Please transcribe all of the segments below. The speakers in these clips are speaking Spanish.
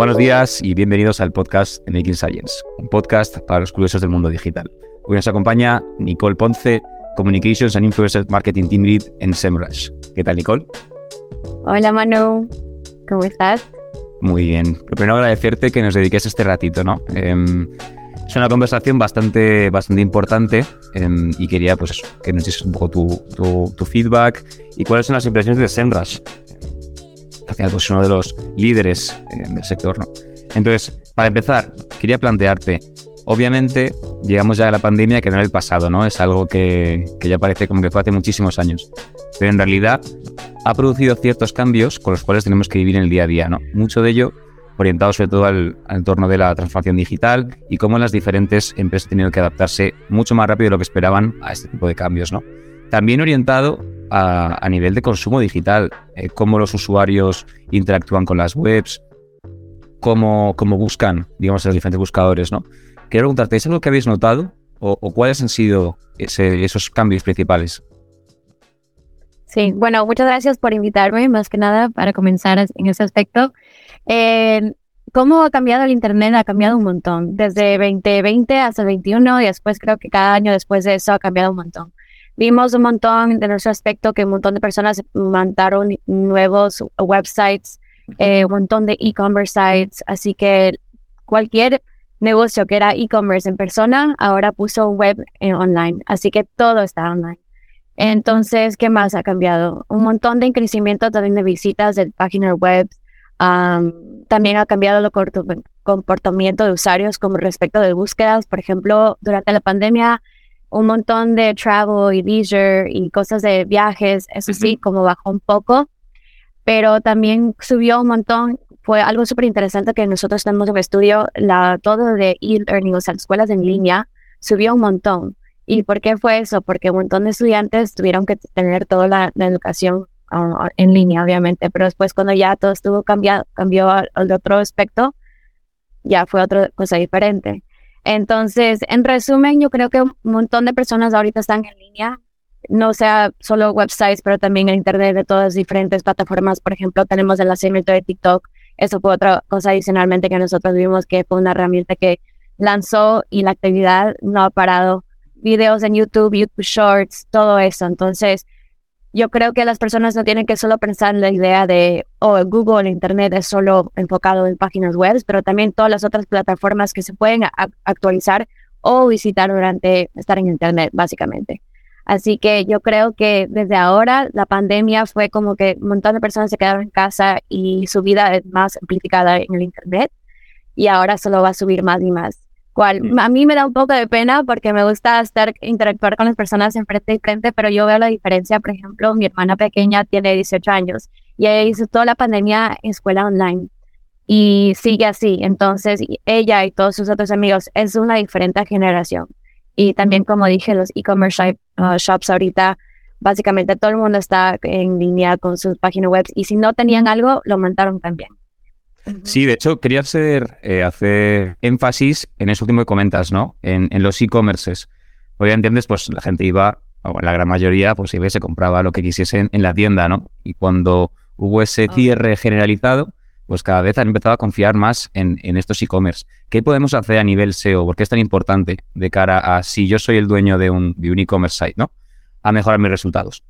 Buenos días y bienvenidos al podcast Making Science, un podcast para los curiosos del mundo digital. Hoy nos acompaña Nicole Ponce, Communications and Influencer Marketing Team Lead en SEMrush. ¿Qué tal, Nicole? Hola, Manu. ¿Cómo estás? Muy bien. Lo primero agradecerte que nos dediques este ratito, ¿no? Em, es una conversación bastante, bastante importante em, y quería pues que nos dices un poco tu, feedback y cuáles son las impresiones de SEMrush. Al pues uno de los líderes em, del sector, ¿no? Entonces, para empezar, quería plantearte, obviamente llegamos ya a la pandemia que era el pasado, ¿no? Es algo que, que ya parece como que fue hace muchísimos años. Pero en realidad ha producido ciertos cambios con los cuales tenemos que vivir en el día a día, ¿no? Mucho de ello orientado sobre todo al, entorno de la transformación digital y cómo las diferentes empresas han tenido que adaptarse mucho más rápido de lo que esperaban a este tipo de cambios, ¿no? También orientado a, nivel de consumo digital, eh, cómo los usuarios interactúan con las webs, cómo, cómo buscan, digamos, los diferentes buscadores, ¿no? Quiero preguntarte, ¿es algo que habéis notado o, cuáles han sido esos cambios principales? Sí, bueno, muchas gracias por invitarme, más que nada, para comenzar en ese aspecto. Eh, ¿Cómo ha cambiado el Internet? Ha cambiado un montón, desde 2020 hasta el 21 y después creo que cada año después de eso ha cambiado un montón. Vimos un montón de nuestro aspecto que un montón de personas montaron nuevos websites, eh, un montón de e-commerce sites, así que cualquier negocio que era e-commerce en persona ahora puso web en online, así que todo está online. Entonces, ¿qué más ha cambiado? Un montón de crecimiento también de visitas de páginas web. también ha cambiado el comportamiento de usuarios como respecto de búsquedas. Por ejemplo, durante la pandemia, un montón de travel y leisure y cosas de viajes, eso sí, como bajó un poco, pero también subió un montón. Fue algo súper interesante que nosotros tenemos en estudio, la, todo de e-learning, o sea, escuelas en línea, subió un montón. ¿Y por qué fue eso? Porque un montón de estudiantes tuvieron que tener toda la, educación ah, en línea, obviamente, pero después cuando ya todo estuvo cambiado, cambió al, otro aspecto, ya fue otra cosa diferente. Entonces, en resumen, yo creo que un montón de personas ahorita están en línea, no sea solo websites, pero también en internet de todas diferentes plataformas. Por ejemplo, tenemos el lanzamiento de TikTok. Eso fue otra cosa adicionalmente que nosotros vimos que fue una herramienta que lanzó y la actividad no ha parado videos en YouTube, YouTube Shorts, todo eso. Entonces, yo creo que las personas no tienen que solo pensar en la idea de, oh, Google, Internet es solo enfocado en páginas web, pero también todas las otras plataformas que se pueden actualizar o visitar durante estar en Internet, básicamente. Así que yo creo que desde ahora la pandemia fue como que un montón de personas se quedaron en casa y su vida es más amplificada en el Internet y ahora solo va a subir más y más cual a mí me da un poco de pena porque me gusta estar interactuar con las personas en frente y frente, pero yo veo la diferencia, por ejemplo, mi hermana pequeña tiene 18 años y ella hizo toda la pandemia escuela online y sigue así, entonces ella y todos sus otros amigos es una diferente generación. Y también, como dije, los e-commerce uh, shops ahorita, básicamente todo el mundo está en línea con sus páginas web y si no tenían algo, lo montaron también. Sí, de hecho, quería hacer, eh, hacer énfasis en eso último que comentas, ¿no? En, los e-commerces. Hoy entiendes, pues la gente iba, o la gran mayoría, pues iba y se compraba lo que quisiesen en la tienda, ¿no? Y cuando hubo ese ah. cierre generalizado, pues cada vez han empezado a confiar más en, estos e-commerce. ¿Qué podemos hacer a nivel SEO? ¿Por qué es tan importante de cara a si yo soy el dueño de un, de un e-commerce site, ¿no? A mejorar mis resultados.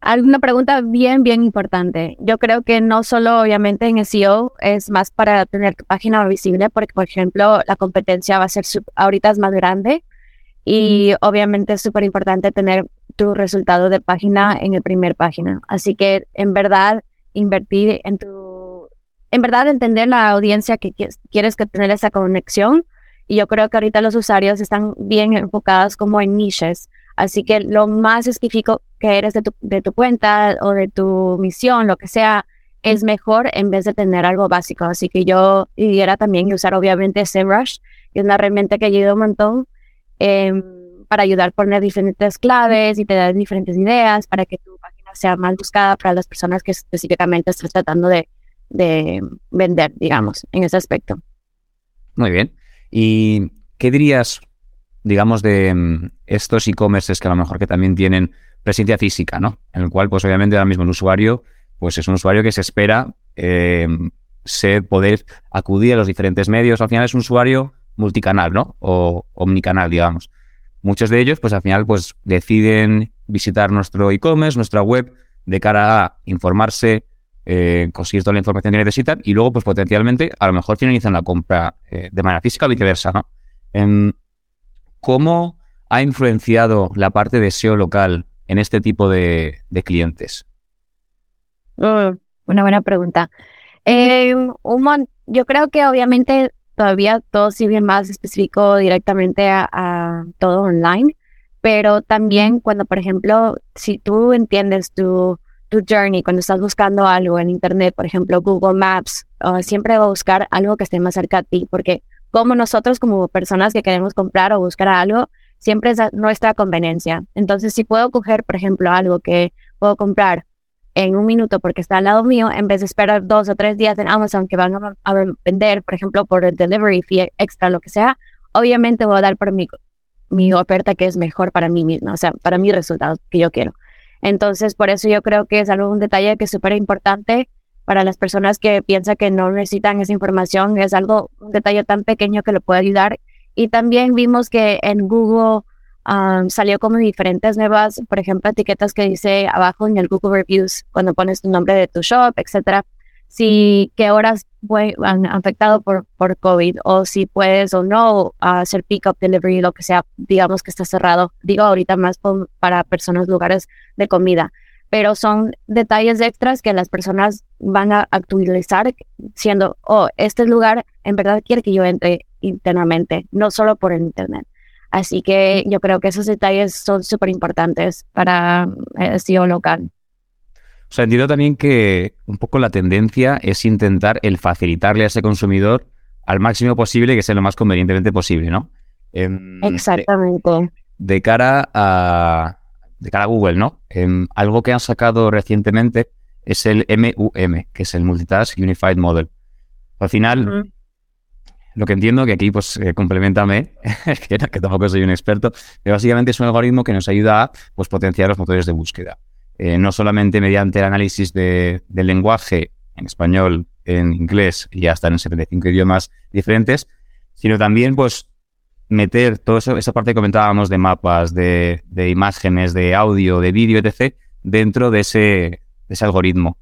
Alguna pregunta bien, bien importante. Yo creo que no solo obviamente en SEO es más para tener tu página visible, porque por ejemplo la competencia va a ser ahorita es más grande y obviamente es súper importante tener tu resultado de página en el primer página. Así que en verdad invertir en tu, en verdad entender la audiencia que quieres que tener esa conexión. Y yo creo que ahorita los usuarios están bien enfocados como en niches. Así que lo más específico que eres de tu, de tu cuenta o de tu misión, lo que sea, es mejor en vez de tener algo básico. Así que yo diría también usar obviamente SEMrush, que es una herramienta que ayuda un montón em, para ayudar a poner diferentes claves y te da diferentes ideas para que tu página sea más buscada para las personas que específicamente estás tratando de, de vender, digamos, en ese aspecto. Muy bien. ¿Y qué dirías digamos, de mm, estos e-commerces que a lo mejor que también tienen presencia física, ¿no? En el cual, pues obviamente ahora mismo el usuario, pues es un usuario que se espera em, ser, poder acudir a los diferentes medios. Al final es un usuario multicanal, ¿no? O omnicanal, digamos. Muchos de ellos, pues al final, pues deciden visitar nuestro e-commerce, nuestra web, de cara a informarse, eh, conseguir toda la información que necesitan y luego, pues potencialmente, a lo mejor finalizan la compra eh, de manera física o viceversa, ¿no? Em, ¿Cómo ha influenciado la parte de SEO local en este tipo de, clientes? Mm, una buena pregunta. Eh, yo creo que obviamente todavía todo sigue más específico directamente a, todo online, pero también cuando, por ejemplo, si tú entiendes tu, tu journey, cuando estás buscando algo en Internet, por ejemplo, Google Maps, uh, siempre va a buscar algo que esté más cerca a ti, porque como nosotros como personas que queremos comprar o buscar algo, siempre es nuestra conveniencia. Entonces, si puedo coger, por ejemplo, algo que puedo comprar en un minuto porque está al lado mío, en vez de esperar dos o tres días en Amazon que van a, vender, por ejemplo, por el delivery fee extra, lo que sea, obviamente voy a dar por mi, mi oferta que es mejor para mí misma, o sea, para mi resultado que yo quiero. Entonces, por eso yo creo que es algo, un detalle que es súper importante para las personas que piensan que no necesitan esa información. Es algo, un detalle tan pequeño que lo puede ayudar. Y también vimos que en Google um, salió como diferentes nuevas, por ejemplo, etiquetas que dice abajo en el Google Reviews, cuando pones tu nombre de tu shop, etcétera, si qué horas han afectado por, por COVID o si puedes o no hacer pick-up delivery, lo que sea, digamos que está cerrado. Digo ahorita más para personas, lugares de comida pero son detalles extras que las personas van a actualizar siendo, oh, este lugar en verdad quiere que yo entre internamente, no solo por el Internet. Así que yo creo que esos detalles son súper importantes para el SEO local. O sea, entiendo también que un poco la tendencia es intentar el facilitarle a ese consumidor al máximo posible que sea lo más convenientemente posible, ¿no? Em, Exactamente. de cara a, de cara a Google, ¿no? Em, algo que han sacado recientemente es el MUM, que es el Multitask Unified Model. Al final, lo que entiendo, que aquí pues eh, complementame, que, que, tampoco soy un experto, pero básicamente es un algoritmo que nos ayuda a pues, potenciar los motores de búsqueda. Eh, no solamente mediante el análisis de, del lenguaje en español, en inglés y hasta en 75 idiomas diferentes, sino también pues meter toda esa parte que comentábamos de mapas, de, imágenes, de audio, de vídeo, etc., dentro de ese, ese algoritmo.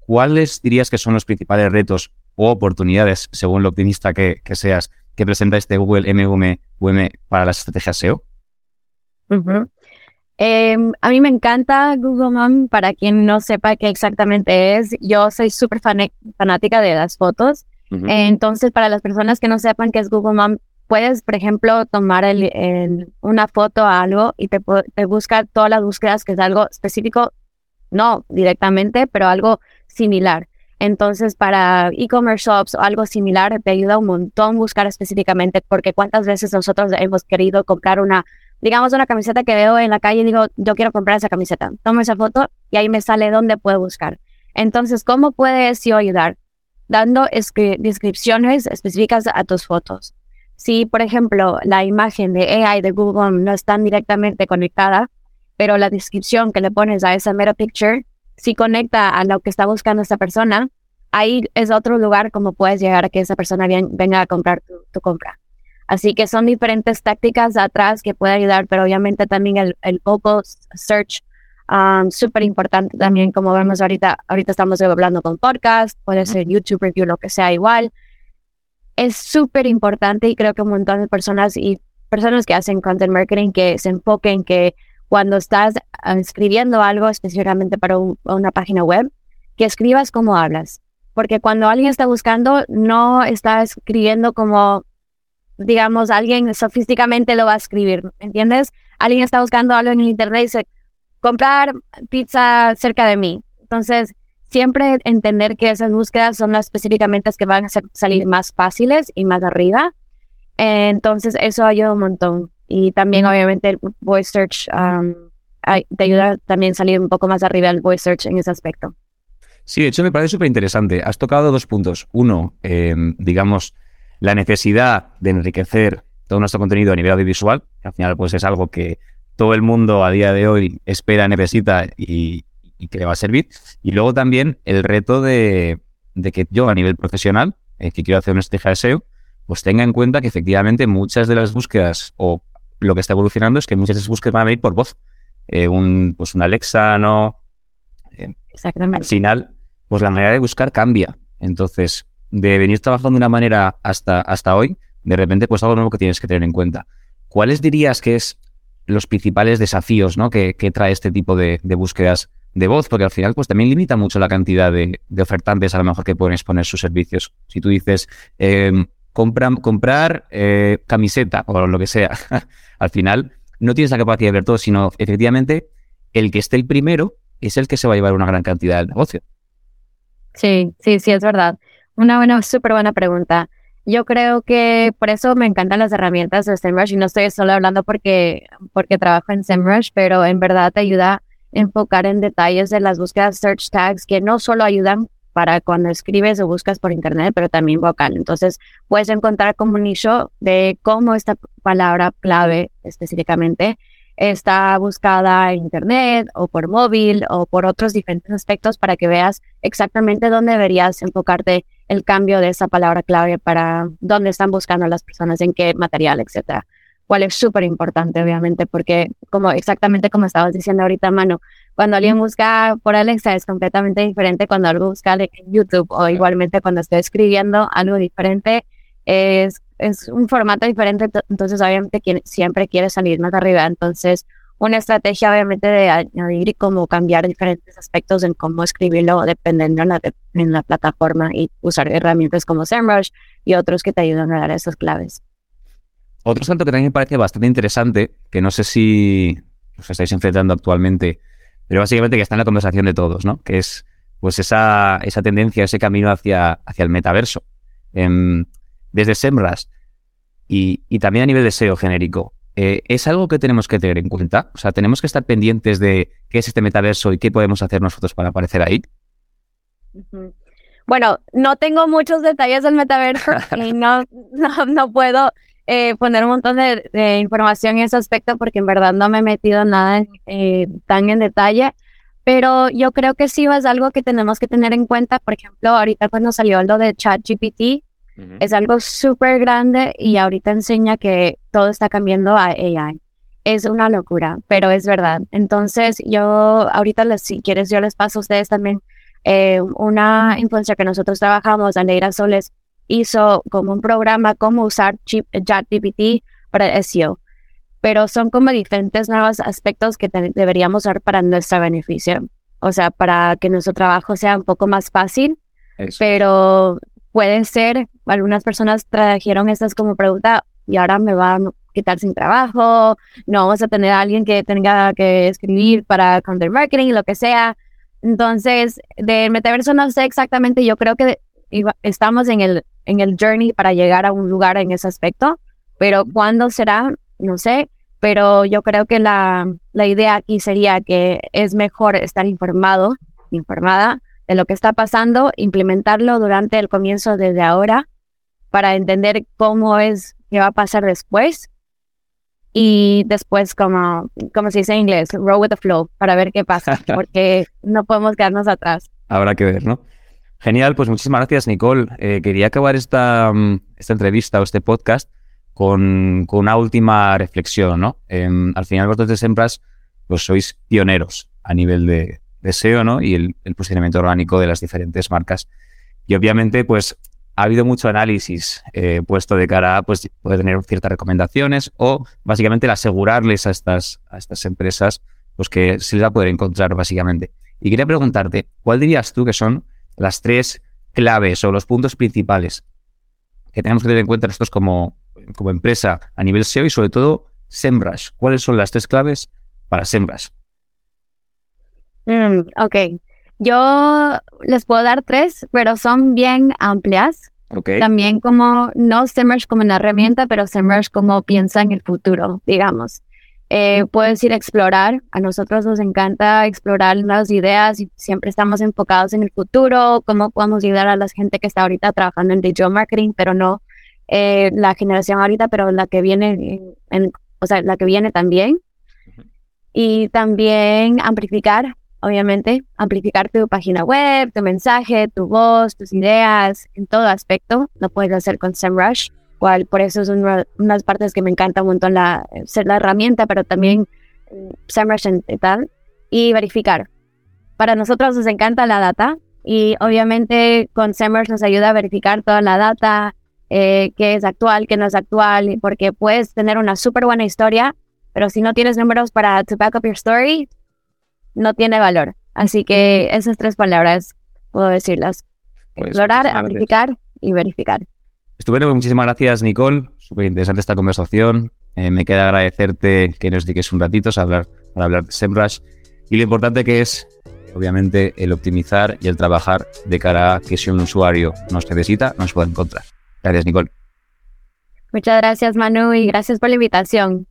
¿Cuáles dirías que son los principales retos o oportunidades, según lo optimista que, seas, que presenta este Google MVM para las estrategias SEO? Em, a mí me encanta Google Mom, para quien no sepa qué exactamente es, yo soy súper fanática de las fotos. Entonces, para las personas que no sepan qué es Google Mom, puedes, por ejemplo, tomar una foto a algo y te, busca todas las búsquedas que es algo específico, no directamente, pero algo similar. Entonces, para e-commerce shops o algo similar, te ayuda un montón buscar específicamente, porque cuántas veces nosotros hemos querido comprar una, digamos, una camiseta que veo en la calle y digo, yo quiero comprar esa camiseta. Tomo esa foto y ahí me sale dónde puedo buscar. Entonces, ¿cómo puede SEO ayudar? Dando descripciones específicas a tus fotos. Si, por ejemplo, la imagen de AI de Google no está directamente conectada, pero la descripción que le pones a esa meta picture si conecta a lo que está buscando esta persona, ahí es otro lugar como puedes llegar a que esa persona venga a comprar tu, compra. Así que son diferentes tácticas atrás que pueden ayudar, pero obviamente también el, el Google Search, um, súper importante también, como vemos ahorita, ahorita estamos hablando con podcast, puede ser YouTube Review, lo que sea igual es súper importante y creo que un montón de personas y personas que hacen content marketing que se enfoquen que cuando estás ah, escribiendo algo específicamente para una página web, que escribas como hablas. Porque cuando alguien está buscando, no está escribiendo como, digamos, alguien sofísticamente lo va a escribir, ¿entiendes? Alguien está buscando algo en internet y dice, comprar pizza cerca de mí. Entonces, siempre entender que esas búsquedas son las específicamente las que van a salir más fáciles y más arriba. Entonces, eso ayuda un montón. Y también, obviamente, el voice search um, te ayuda también a salir un poco más arriba el voice search en ese aspecto. Sí, de hecho, me parece súper interesante. Has tocado dos puntos. Uno, em, digamos, la necesidad de enriquecer todo nuestro contenido a nivel audiovisual. Al final, pues es algo que todo el mundo a día de hoy espera, necesita y, y que le va a servir. Y luego también el reto de, que yo a nivel profesional, eh, que quiero hacer una estrategia de SEO, pues tenga en cuenta que efectivamente muchas de las búsquedas o lo que está evolucionando es que muchas de esas búsquedas van a venir por voz. Eh, un, pues un Alexa, ¿no? Eh, Exactamente. Al final, pues la manera de buscar cambia. Entonces, de venir trabajando de una manera hasta, hasta hoy, de repente, pues algo nuevo que tienes que tener en cuenta. ¿Cuáles dirías que es los principales desafíos ¿no? que, trae este tipo de, búsquedas de voz? Porque al final, pues también limita mucho la cantidad de, ofertantes a lo mejor que pueden exponer sus servicios. Si tú dices, em, comprar eh, camiseta o lo que sea, al final no tienes la capacidad de ver todo, sino efectivamente el que esté el primero es el que se va a llevar una gran cantidad del negocio. Sí, sí, sí, es verdad. Una buena, súper buena pregunta. Yo creo que por eso me encantan las herramientas de SEMrush y no estoy solo hablando porque, porque trabajo en SEMrush, pero en verdad te ayuda enfocar en detalles de las búsquedas search tags que no solo ayudan para cuando escribes o buscas por internet, pero también vocal. Entonces, puedes encontrar como un nicho de cómo esta palabra clave específicamente está buscada en internet o por móvil o por otros diferentes aspectos para que veas exactamente dónde deberías enfocarte el cambio de esa palabra clave para dónde están buscando las personas, en qué material, etcétera. Cuál es súper importante, obviamente, porque como exactamente como estabas diciendo ahorita, Mano, cuando alguien busca por Alexa es completamente diferente cuando algo busca en YouTube o igualmente cuando estoy escribiendo algo diferente es, es un formato diferente, entonces obviamente siempre quiere salir más arriba. Entonces, una estrategia obviamente de añadir y cómo cambiar diferentes aspectos en cómo escribirlo dependiendo en la, en la plataforma y usar herramientas como SEMrush y otros que te ayudan a dar esas claves. Otro salto que también me parece bastante interesante, que no sé si os estáis enfrentando actualmente, pero básicamente que está en la conversación de todos, ¿no? Que es pues esa, esa tendencia, ese camino hacia, hacia el metaverso. Em, desde SEMrush y, y, también a nivel de SEO genérico, eh, ¿es algo que tenemos que tener en cuenta? O sea, ¿tenemos que estar pendientes de qué es este metaverso y qué podemos hacer nosotros para aparecer ahí? Bueno, no tengo muchos detalles del metaverso y no, no, puedo eh, poner un montón de, información en ese aspecto porque en verdad no me he metido nada eh, tan en detalle, pero yo creo que sí es algo que tenemos que tener en cuenta. Por ejemplo, ahorita cuando salió lo de ChatGPT, es algo súper grande y ahorita enseña que todo está cambiando a AI. Es una locura, pero es verdad. Entonces, yo ahorita, les, si quieres, yo les paso a ustedes también eh, una influencia que nosotros trabajamos, Aleira Soles hizo como un programa cómo usar ChatGPT para SEO, pero son como diferentes nuevos aspectos que deberíamos usar para nuestro beneficio, o sea, para que nuestro trabajo sea un poco más fácil, pero puede ser, algunas personas trajeron estas como pregunta y ahora me va a quitar sin trabajo, no vamos a tener a alguien que tenga que escribir para content marketing, lo que sea. Entonces, del metaverso no sé exactamente, yo creo que estamos en el, en el journey para llegar a un lugar en ese aspecto, pero cuándo será, no sé, pero yo creo que la, la idea aquí sería que es mejor estar informado, informada, de lo que está pasando, implementarlo durante el comienzo desde ahora para entender cómo es qué va a pasar después y después como, como se dice en inglés, roll with the flow para ver qué pasa, porque no podemos quedarnos atrás. Habrá que ver, ¿no? Genial, pues muchísimas gracias, Nicole. Eh, quería acabar esta, mm, esta entrevista o este podcast con, con una última reflexión, ¿no? Em, al final vosotros de Sempras pues sois pioneros a nivel de, deseo ¿no? y el, posicionamiento orgánico de las diferentes marcas. Y obviamente, pues ha habido mucho análisis eh, puesto de cara a pues, poder tener ciertas recomendaciones o básicamente el asegurarles a estas, a estas empresas pues, que se les va a poder encontrar básicamente. Y quería preguntarte, ¿cuál dirías tú que son las tres claves o los puntos principales que tenemos que tener en cuenta nosotros como, como empresa a nivel SEO y sobre todo SEMrush? ¿Cuáles son las tres claves para SEMrush? Mm, ok, yo les puedo dar tres, pero son bien amplias. Okay. También como, no SEMrush como una herramienta, pero SEMrush como piensa en el futuro, digamos. Eh, puedes ir a explorar, a nosotros nos encanta explorar nuevas ideas y siempre estamos enfocados en el futuro, cómo podemos ayudar a la gente que está ahorita trabajando en digital marketing, pero no eh, la generación ahorita, pero la que viene, en, o sea, la que viene también. Y también amplificar obviamente, amplificar tu página web, tu mensaje, tu voz, tus ideas, en todo aspecto. Lo puedes hacer con SEMrush, cual por eso es una, unas partes que me encanta un montón la, ser la herramienta, pero también mm, SEMrush y tal. Y verificar. Para nosotros nos encanta la data y obviamente con SEMrush nos ayuda a verificar toda la data, eh, qué es actual, qué no es actual, porque puedes tener una súper buena historia, pero si no tienes números para to back up your story, no tiene valor. Así que esas tres palabras puedo decirlas. Pues, Explorar, amplificar y verificar. Estupendo, muchísimas gracias Nicole. Súper interesante esta conversación. Eh, me queda agradecerte que nos dediques un ratito a hablar, para hablar de SEMrush y lo importante que es, obviamente, el optimizar y el trabajar de cara a que si un usuario nos necesita, nos pueda encontrar. Gracias, Nicole. Muchas gracias, Manu, y gracias por la invitación.